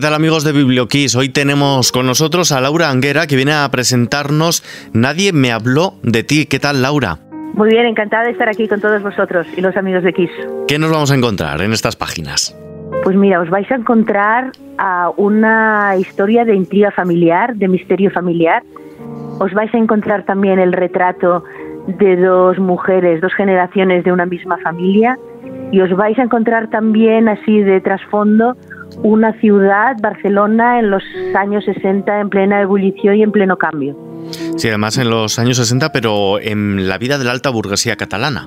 ¿Qué tal amigos de Biblioquiz? Hoy tenemos con nosotros a Laura Anguera que viene a presentarnos Nadie me habló de ti. ¿Qué tal Laura? Muy bien, encantada de estar aquí con todos vosotros y los amigos de Kiss. ¿Qué nos vamos a encontrar en estas páginas? Pues mira, os vais a encontrar a una historia de intriga familiar, de misterio familiar. Os vais a encontrar también el retrato de dos mujeres, dos generaciones de una misma familia. Y os vais a encontrar también así de trasfondo una ciudad, Barcelona, en los años 60 en plena ebullición y en pleno cambio. Sí, además en los años 60, pero en la vida de la alta burguesía catalana.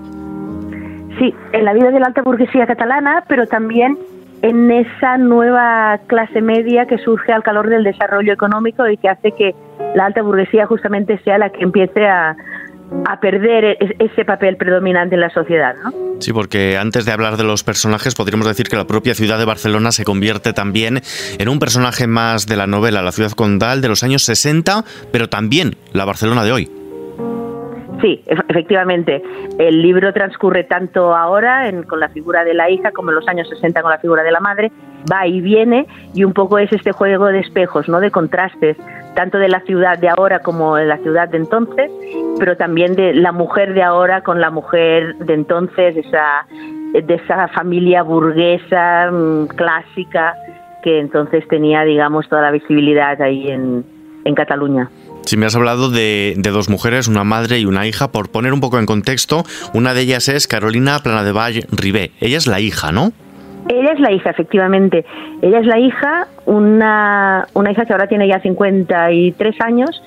Sí, en la vida de la alta burguesía catalana, pero también en esa nueva clase media que surge al calor del desarrollo económico y que hace que la alta burguesía justamente sea la que empiece a, a perder ese papel predominante en la sociedad, ¿no? Sí, porque antes de hablar de los personajes, podríamos decir que la propia ciudad de Barcelona se convierte también en un personaje más de la novela, la ciudad condal de los años 60, pero también la Barcelona de hoy. Sí, efectivamente. El libro transcurre tanto ahora con la figura de la hija como en los años 60 con la figura de la madre, va y viene y un poco es este juego de espejos, ¿no? De contrastes, tanto de la ciudad de ahora como de la ciudad de entonces, pero también de la mujer de ahora con la mujer de entonces, esa de esa familia burguesa mm, clásica que entonces tenía, digamos, toda la visibilidad ahí en, en Cataluña. Si me has hablado de, dos mujeres, una madre y una hija, por poner un poco en contexto, una de ellas es Carolina Planadevall Ribé. Ella es la hija, ¿no? Ella es la hija, efectivamente. Ella es la hija, una, una hija que ahora tiene ya 53 años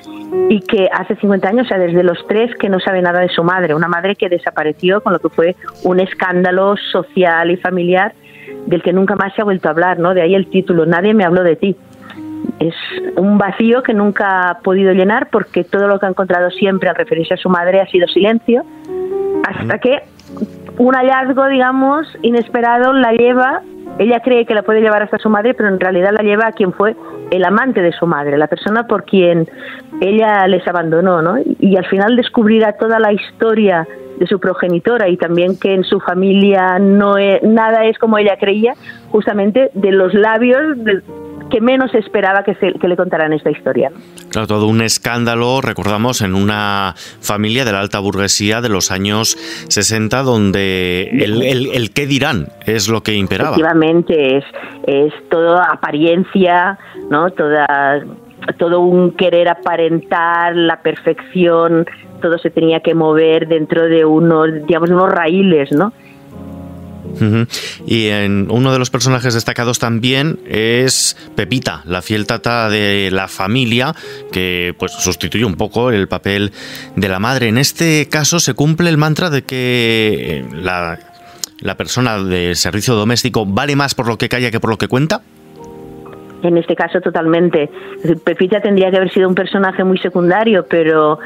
y que hace 50 años, o sea, desde los tres, que no sabe nada de su madre. Una madre que desapareció con lo que fue un escándalo social y familiar del que nunca más se ha vuelto a hablar, ¿no? De ahí el título, Nadie me habló de ti es un vacío que nunca ha podido llenar porque todo lo que ha encontrado siempre al referirse a su madre ha sido silencio, hasta que un hallazgo, digamos, inesperado la lleva, ella cree que la puede llevar hasta su madre, pero en realidad la lleva a quien fue el amante de su madre, la persona por quien ella les abandonó, ¿no? Y al final descubrirá toda la historia de su progenitora y también que en su familia no nada es como ella creía, justamente de los labios de, que menos esperaba que, se, que le contaran esta historia. Claro, todo un escándalo, recordamos, en una familia de la alta burguesía de los años 60, donde el, el, qué dirán es lo que imperaba. Efectivamente, es, es toda apariencia, ¿no? Toda, todo un querer aparentar la perfección, todo se tenía que mover dentro de unos, digamos, unos raíles, ¿no? Y en uno de los personajes destacados también es Pepita, la fiel tata de la familia, que pues sustituye un poco el papel de la madre. En este caso se cumple el mantra de que eh, la, la persona de servicio doméstico vale más por lo que calla que por lo que cuenta. En este caso totalmente. Pepita tendría que haber sido un personaje muy secundario, pero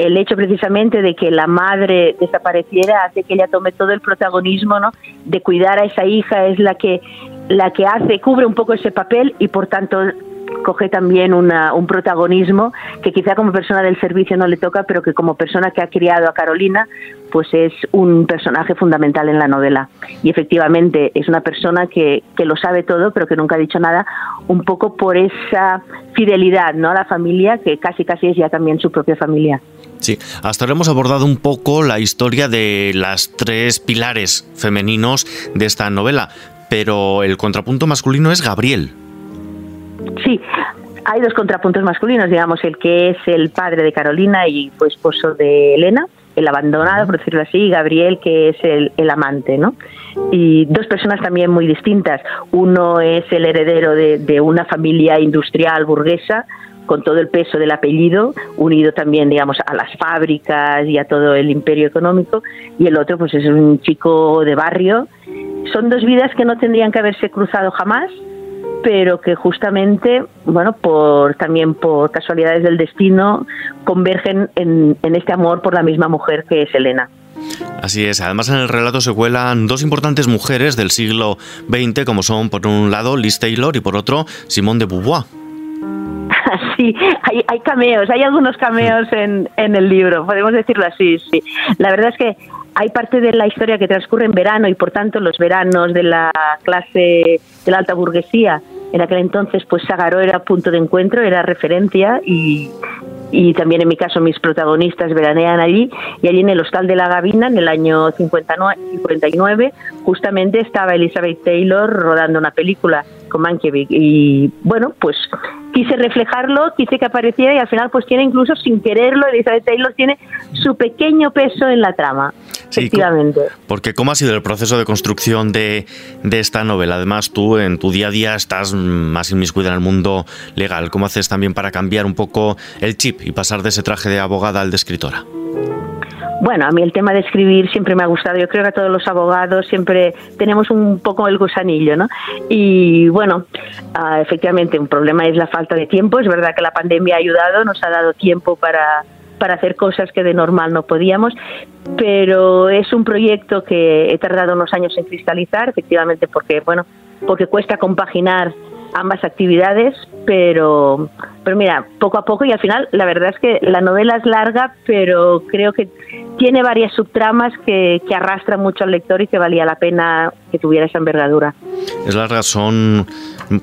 el hecho precisamente de que la madre desapareciera hace que ella tome todo el protagonismo ¿no? de cuidar a esa hija es la que la que hace cubre un poco ese papel y por tanto coge también una, un protagonismo que quizá como persona del servicio no le toca, pero que como persona que ha criado a Carolina, pues es un personaje fundamental en la novela. Y efectivamente es una persona que, que lo sabe todo, pero que nunca ha dicho nada, un poco por esa fidelidad ¿no? a la familia, que casi casi es ya también su propia familia. Sí, hasta ahora hemos abordado un poco la historia de las tres pilares femeninos de esta novela, pero el contrapunto masculino es Gabriel. Sí, hay dos contrapuntos masculinos, digamos, el que es el padre de Carolina y fue esposo de Elena, el abandonado, por decirlo así, y Gabriel, que es el, amante, ¿no? Y dos personas también muy distintas. Uno es el heredero de, de una familia industrial burguesa, con todo el peso del apellido, unido también, digamos, a las fábricas y a todo el imperio económico, y el otro, pues es un chico de barrio. Son dos vidas que no tendrían que haberse cruzado jamás, pero que justamente, bueno, también por casualidades del destino, convergen en, en este amor por la misma mujer que es Elena. Así es, además en el relato se cuelan dos importantes mujeres del siglo XX, como son por un lado Liz Taylor y por otro Simone de Beauvoir. Sí, hay, hay cameos, hay algunos cameos en, en el libro, podemos decirlo así, sí. La verdad es que hay parte de la historia que transcurre en verano y por tanto los veranos de la clase de la alta burguesía En aquel entonces, pues Sagaró era punto de encuentro, era referencia y, y también en mi caso mis protagonistas veranean allí y allí en el Hostal de la Gavina en el año 59, justamente estaba Elizabeth Taylor rodando una película con Mankiewicz. Y bueno pues quise reflejarlo quise que apareciera y al final pues tiene incluso sin quererlo Elizabeth Taylor tiene su pequeño peso en la trama efectivamente porque cómo ha sido el proceso de construcción de, de esta novela además tú en tu día a día estás más inmiscuida en el mundo legal cómo haces también para cambiar un poco el chip y pasar de ese traje de abogada al de escritora? Bueno, a mí el tema de escribir siempre me ha gustado. Yo creo que a todos los abogados siempre tenemos un poco el gusanillo, ¿no? Y bueno, ah, efectivamente, un problema es la falta de tiempo. Es verdad que la pandemia ha ayudado, nos ha dado tiempo para, para hacer cosas que de normal no podíamos, pero es un proyecto que he tardado unos años en cristalizar, efectivamente, porque, bueno, porque cuesta compaginar ambas actividades, pero, pero mira, poco a poco y al final la verdad es que la novela es larga, pero creo que tiene varias subtramas que, que arrastran mucho al lector y que valía la pena que tuviera esa envergadura. Es larga, son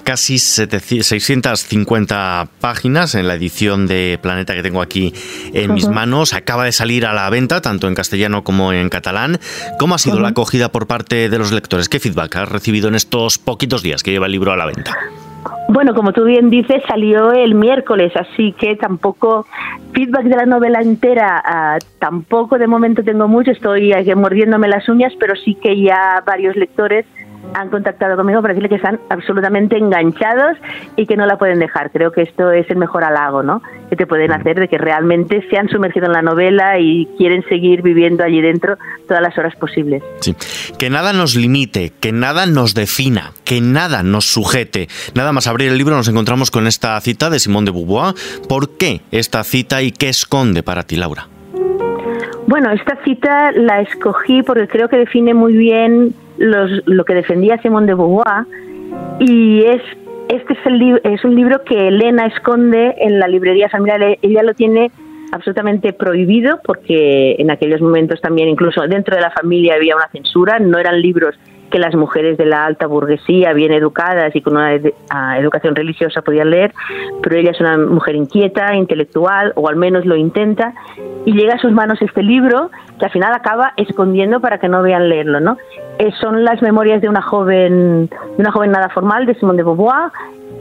casi 650 páginas en la edición de Planeta que tengo aquí en mis manos. Acaba de salir a la venta, tanto en castellano como en catalán. ¿Cómo ha sido la acogida por parte de los lectores? ¿Qué feedback has recibido en estos poquitos días que lleva el libro a la venta? Bueno, como tú bien dices, salió el miércoles, así que tampoco feedback de la novela entera, ah, tampoco de momento tengo mucho, estoy mordiéndome las uñas, pero sí que ya varios lectores han contactado conmigo para decirle que están absolutamente enganchados y que no la pueden dejar. Creo que esto es el mejor halago, ¿no? Que te pueden hacer de que realmente se han sumergido en la novela y quieren seguir viviendo allí dentro todas las horas posibles. Sí. Que nada nos limite, que nada nos defina, que nada nos sujete. Nada más abrir el libro nos encontramos con esta cita de Simón de Beauvoir. ¿Por qué esta cita y qué esconde para ti, Laura? Bueno, esta cita la escogí porque creo que define muy bien lo que defendía Simón de Beauvoir y es este es, el, es un libro que Elena esconde en la librería familiar. Ella lo tiene absolutamente prohibido porque en aquellos momentos también incluso dentro de la familia había una censura, no eran libros que las mujeres de la alta burguesía, bien educadas y con una educación religiosa podían leer, pero ella es una mujer inquieta, intelectual, o al menos lo intenta, y llega a sus manos este libro que al final acaba escondiendo para que no vean leerlo, ¿no? Eh, son las memorias de una joven, de una joven nada formal, de Simone de Beauvoir,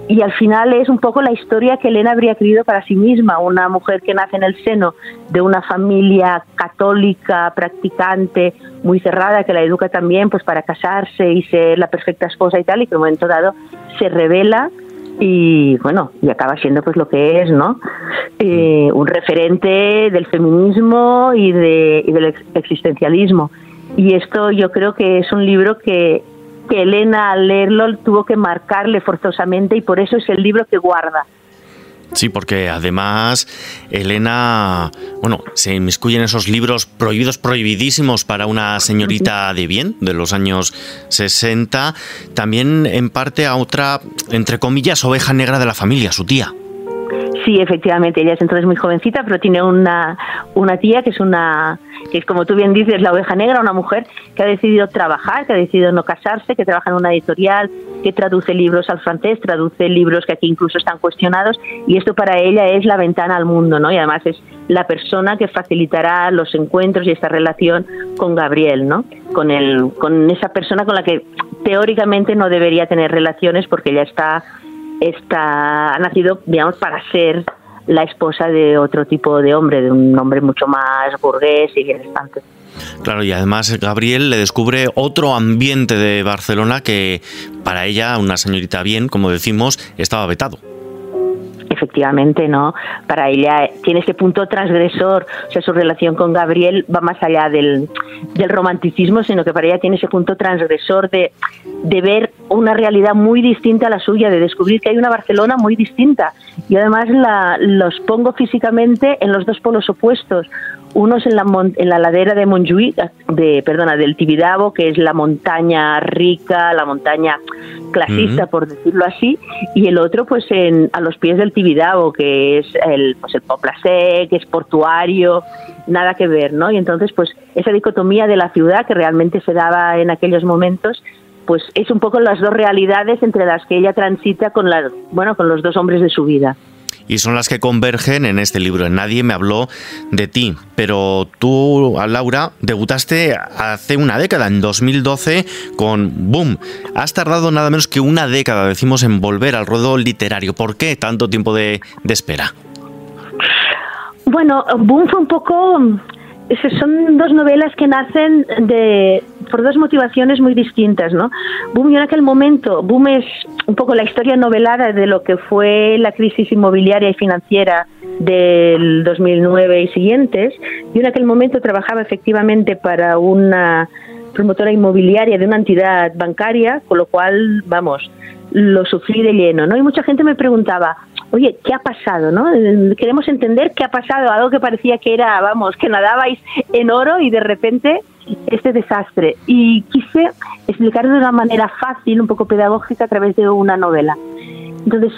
y al final es un poco la historia que Elena habría querido para sí misma, una mujer que nace en el seno de una familia católica, practicante, muy cerrada, que la educa también pues para casarse y ser la perfecta esposa y tal, y que en un momento dado se revela y bueno, y acaba siendo pues lo que es, ¿no? Eh, un referente del feminismo y, de, y del existencialismo. Y esto yo creo que es un libro que que Elena al leerlo tuvo que marcarle forzosamente y por eso es el libro que guarda. Sí, porque además Elena, bueno, se inmiscuye en esos libros prohibidos, prohibidísimos para una señorita de bien de los años 60, también en parte a otra, entre comillas, oveja negra de la familia, su tía. Sí, efectivamente, ella es entonces muy jovencita, pero tiene una, una tía que es una, que es como tú bien dices, la oveja negra, una mujer que ha decidido trabajar, que ha decidido no casarse, que trabaja en una editorial, que traduce libros al francés, traduce libros que aquí incluso están cuestionados, y esto para ella es la ventana al mundo, ¿no? Y además es la persona que facilitará los encuentros y esta relación con Gabriel, ¿no? Con, el, con esa persona con la que teóricamente no debería tener relaciones porque ella está está, ha nacido, digamos, para ser la esposa de otro tipo de hombre, de un hombre mucho más burgués y bienestante. Claro, y además Gabriel le descubre otro ambiente de Barcelona que para ella, una señorita bien, como decimos, estaba vetado efectivamente, ¿no? Para ella tiene ese punto transgresor, o sea, su relación con Gabriel va más allá del, del romanticismo, sino que para ella tiene ese punto transgresor de, de ver una realidad muy distinta a la suya, de descubrir que hay una Barcelona muy distinta. Y además la, los pongo físicamente en los dos polos opuestos unos en la, en la ladera de Montjuïc, de, perdona, del Tibidabo, que es la montaña rica, la montaña clasista, por decirlo así, y el otro pues en, a los pies del Tibidabo, que es el, pues el Poplacé, que es portuario, nada que ver, ¿no? Y entonces pues esa dicotomía de la ciudad que realmente se daba en aquellos momentos pues es un poco las dos realidades entre las que ella transita con la, bueno, con los dos hombres de su vida y son las que convergen en este libro. Nadie me habló de ti, pero tú, Laura, debutaste hace una década, en 2012, con Boom. Has tardado nada menos que una década, decimos, en volver al ruedo literario. ¿Por qué tanto tiempo de, de espera? Bueno, Boom fue un poco son dos novelas que nacen de, por dos motivaciones muy distintas, ¿no? Boom en aquel momento, Boom es un poco la historia novelada de lo que fue la crisis inmobiliaria y financiera del 2009 y siguientes. Yo en aquel momento trabajaba efectivamente para una promotora inmobiliaria de una entidad bancaria, con lo cual, vamos, lo sufrí de lleno, ¿no? Y mucha gente me preguntaba, oye, ¿qué ha pasado? ¿no? Queremos entender qué ha pasado, algo que parecía que era, vamos, que nadabais en oro y de repente este desastre. Y quise explicarlo de una manera fácil, un poco pedagógica, a través de una novela. Entonces,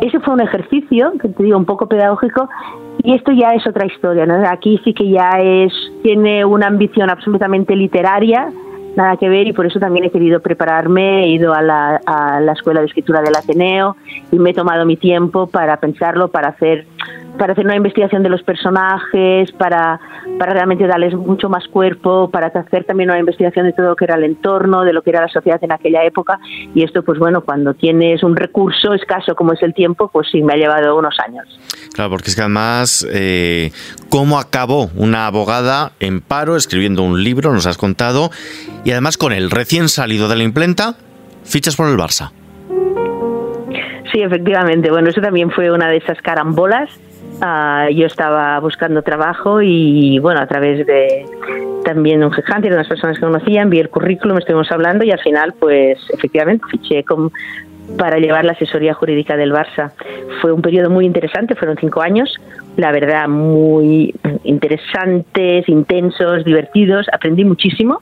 ese fue un ejercicio, que te digo, un poco pedagógico, y esto ya es otra historia, ¿no? Aquí sí que ya es, tiene una ambición absolutamente literaria, nada que ver y por eso también he querido prepararme, he ido a la, a la Escuela de Escritura del Ateneo y me he tomado mi tiempo para pensarlo, para hacer para hacer una investigación de los personajes, para, para realmente darles mucho más cuerpo, para hacer también una investigación de todo lo que era el entorno, de lo que era la sociedad en aquella época. Y esto, pues bueno, cuando tienes un recurso escaso como es el tiempo, pues sí, me ha llevado unos años. Claro, porque es que además, eh, ¿cómo acabó una abogada en paro escribiendo un libro, nos has contado, y además con el recién salido de la imprenta, fichas por el Barça? Sí, efectivamente. Bueno, eso también fue una de esas carambolas Ah, yo estaba buscando trabajo y bueno, a través de también un headhunter, de unas personas que conocían, vi el currículum, estuvimos hablando y al final pues efectivamente fiché con, para llevar la asesoría jurídica del Barça. Fue un periodo muy interesante, fueron cinco años, la verdad muy interesantes, intensos, divertidos, aprendí muchísimo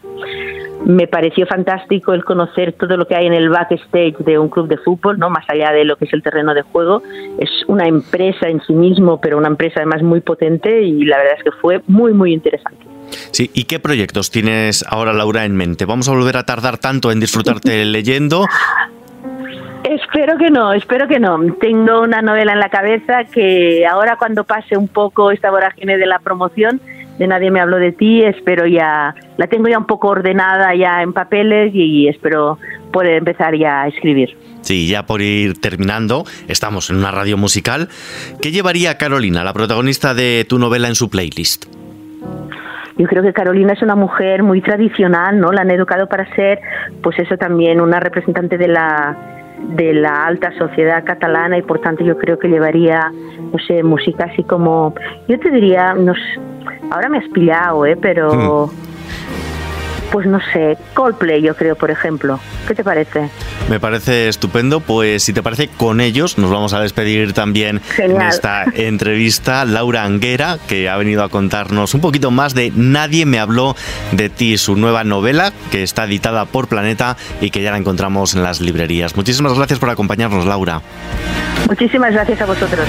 me pareció fantástico el conocer todo lo que hay en el backstage de un club de fútbol, no más allá de lo que es el terreno de juego. Es una empresa en sí mismo, pero una empresa además muy potente y la verdad es que fue muy, muy interesante. Sí, ¿y qué proyectos tienes ahora, Laura, en mente? ¿Vamos a volver a tardar tanto en disfrutarte leyendo? Espero que no, espero que no. Tengo una novela en la cabeza que ahora cuando pase un poco esta vorágine de la promoción, de Nadie me habló de ti, espero ya, la tengo ya un poco ordenada ya en papeles y espero poder empezar ya a escribir. Sí, ya por ir terminando, estamos en una radio musical. ¿Qué llevaría Carolina, la protagonista de tu novela, en su playlist? Yo creo que Carolina es una mujer muy tradicional, ¿no? La han educado para ser, pues eso también, una representante de la de la alta sociedad catalana y por tanto yo creo que llevaría, no sé, música así como, yo te diría, no sé, Ahora me has pillado, ¿eh? Pero... Hmm. Pues no sé, Coldplay yo creo, por ejemplo. ¿Qué te parece? Me parece estupendo. Pues si te parece, con ellos nos vamos a despedir también en esta entrevista. Laura Anguera, que ha venido a contarnos un poquito más de Nadie me habló de ti, su nueva novela, que está editada por Planeta y que ya la encontramos en las librerías. Muchísimas gracias por acompañarnos, Laura. Muchísimas gracias a vosotros.